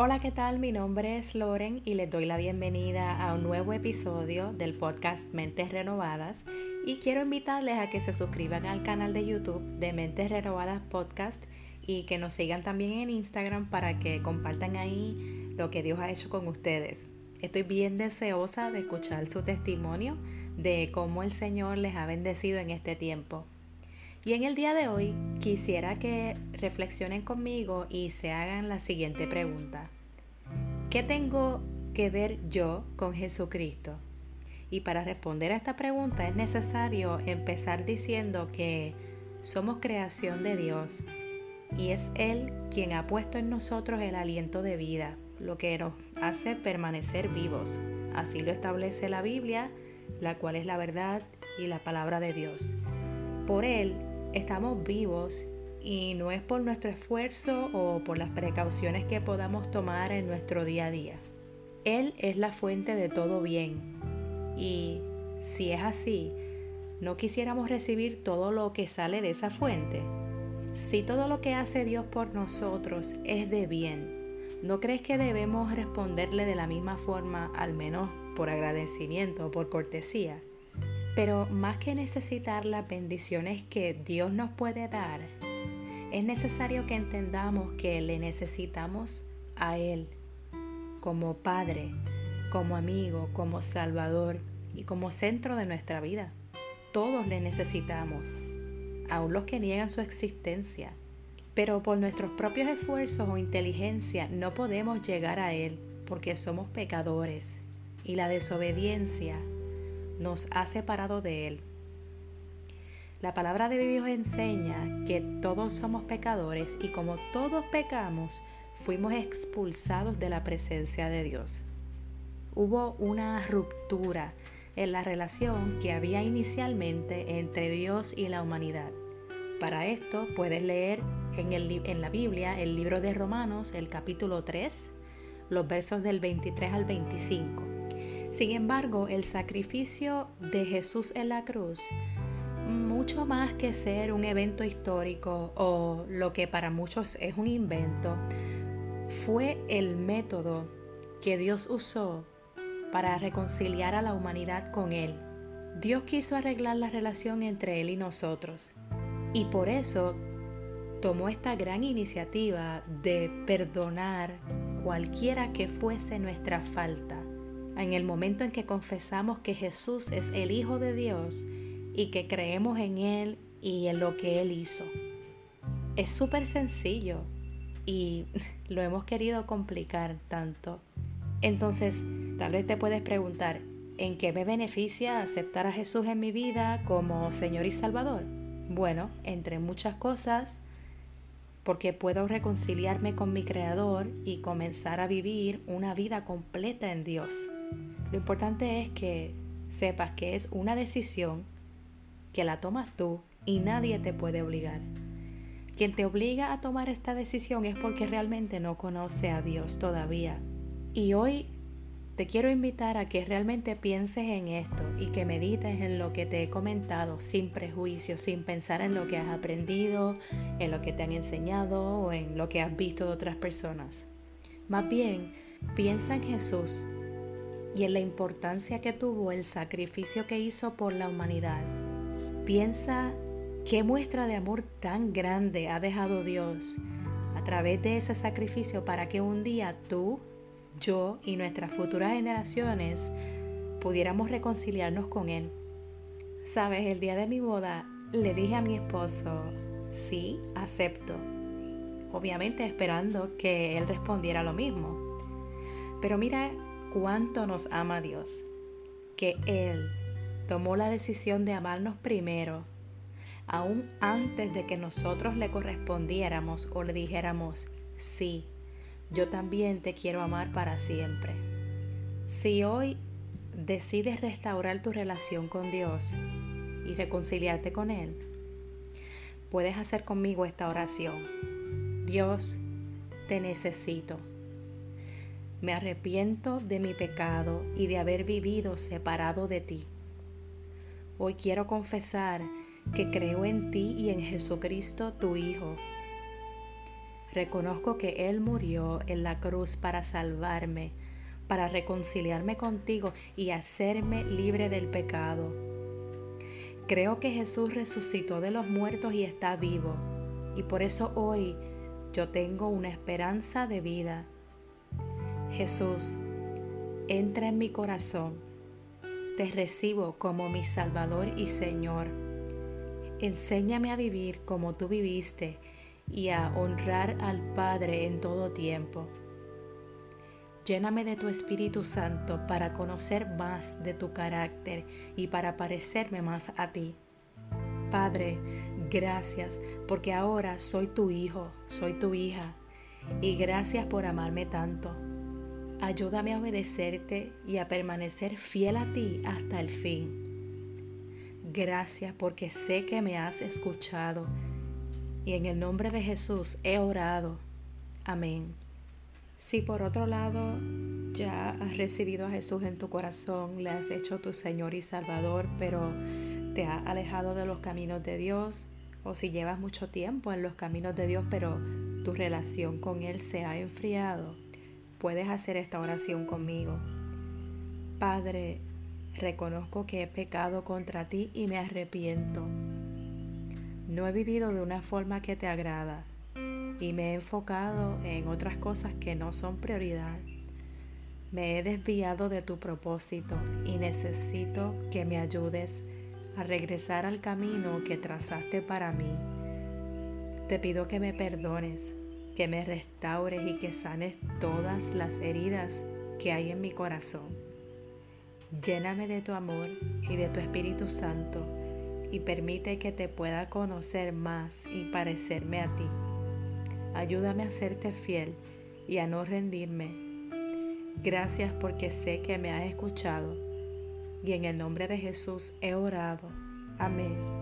Hola, ¿qué tal? Mi nombre es Loren y les doy la bienvenida a un nuevo episodio del podcast Mentes Renovadas y quiero invitarles a que se suscriban al canal de YouTube de Mentes Renovadas Podcast y que nos sigan también en Instagram para que compartan ahí lo que Dios ha hecho con ustedes. Estoy bien deseosa de escuchar su testimonio de cómo el Señor les ha bendecido en este tiempo. Y en el día de hoy quisiera que reflexionen conmigo y se hagan la siguiente pregunta. ¿Qué tengo que ver yo con Jesucristo? Y para responder a esta pregunta es necesario empezar diciendo que somos creación de Dios y es Él quien ha puesto en nosotros el aliento de vida, lo que nos hace permanecer vivos. Así lo establece la Biblia, la cual es la verdad y la palabra de Dios. Por Él estamos vivos y no es por nuestro esfuerzo o por las precauciones que podamos tomar en nuestro día a día. Él es la fuente de todo bien y si es así, ¿no quisiéramos recibir todo lo que sale de esa fuente? Si todo lo que hace Dios por nosotros es de bien, ¿no crees que debemos responderle de la misma forma, al menos por agradecimiento o por cortesía? Pero más que necesitar las bendiciones que Dios nos puede dar, es necesario que entendamos que le necesitamos a Él como Padre, como amigo, como Salvador y como centro de nuestra vida. Todos le necesitamos, aun los que niegan su existencia. Pero por nuestros propios esfuerzos o inteligencia no podemos llegar a Él porque somos pecadores y la desobediencia nos ha separado de Él. La palabra de Dios enseña que todos somos pecadores y como todos pecamos, fuimos expulsados de la presencia de Dios. Hubo una ruptura en la relación que había inicialmente entre Dios y la humanidad. Para esto puedes leer en, en, la Biblia el libro de Romanos, el capítulo 3, los versos del 23 al 25. Sin embargo, el sacrificio de Jesús en la cruz, mucho más que ser un evento histórico o lo que para muchos es un invento, fue el método que Dios usó para reconciliar a la humanidad con Él. Dios quiso arreglar la relación entre Él y nosotros y por eso tomó esta gran iniciativa de perdonar cualquiera que fuese nuestra falta en el momento en que confesamos que Jesús es el Hijo de Dios y que creemos en Él y en lo que Él hizo. Es súper sencillo y lo hemos querido complicar tanto. Entonces, tal vez te puedes preguntar, ¿en qué me beneficia aceptar a Jesús en mi vida como Señor y Salvador? Bueno, entre muchas cosas, porque puedo reconciliarme con mi Creador y comenzar a vivir una vida completa en Dios. Lo importante es que sepas que es una decisión que la tomas tú y nadie te puede obligar. Quien te obliga a tomar esta decisión es porque realmente no conoce a Dios todavía. Y hoy te quiero invitar a que realmente pienses en esto y que medites en lo que te he comentado sin prejuicio, sin pensar en lo que has aprendido, en lo que te han enseñado o en lo que has visto de otras personas. Más bien, piensa en Jesús y en la importancia que tuvo el sacrificio que hizo por la humanidad. Piensa qué muestra de amor tan grande ha dejado Dios a través de ese sacrificio para que un día tú, yo y nuestras futuras generaciones pudiéramos reconciliarnos con Él. Sabes, el día de mi boda le dije a mi esposo, sí, acepto. Obviamente esperando que él respondiera lo mismo. Pero mira cuánto nos ama Dios, que Él tomó la decisión de amarnos primero, aún antes de que nosotros le correspondiéramos o le dijéramos, sí, yo también te quiero amar para siempre. Si hoy decides restaurar tu relación con Dios y reconciliarte con Él, puedes hacer conmigo esta oración. Dios, te necesito. Me arrepiento de mi pecado y de haber vivido separado de ti. Hoy quiero confesar que creo en ti y en Jesucristo tu Hijo. Reconozco que Él murió en la cruz para salvarme, para reconciliarme contigo y hacerme libre del pecado. Creo que Jesús resucitó de los muertos y está vivo, y por eso hoy yo tengo una esperanza de vida. Jesús, entra en mi corazón, te recibo como mi Salvador y Señor. Enséñame a vivir como tú viviste y a honrar al Padre en todo tiempo. Lléname de tu Espíritu Santo para conocer más de tu carácter y para parecerme más a ti. Padre, gracias porque ahora soy tu hijo, soy tu hija, y gracias por amarme tanto. Ayúdame a obedecerte y a permanecer fiel a ti hasta el fin. Gracias porque sé que me has escuchado y en el nombre de Jesús he orado. Amén. Si por otro lado ya has recibido a Jesús en tu corazón, le has hecho tu Señor y Salvador, pero te has alejado de los caminos de Dios, o si llevas mucho tiempo en los caminos de Dios, pero tu relación con Él se ha enfriado, puedes hacer esta oración conmigo. Padre, reconozco que he pecado contra ti y me arrepiento no he vivido de una forma que te agrada y me he enfocado en otras cosas que no son prioridad. Me he desviado de tu propósito y necesito que me ayudes a regresar al camino que trazaste para mí. Te pido que me perdones, que me restaures y que sanes todas las heridas que hay en mi corazón. Lléname de tu amor y de tu Espíritu Santo y permite que te pueda conocer más y parecerme a ti. Ayúdame a serte fiel y a no rendirme. Gracias porque sé que me has escuchado y en el nombre de Jesús he orado. Amén.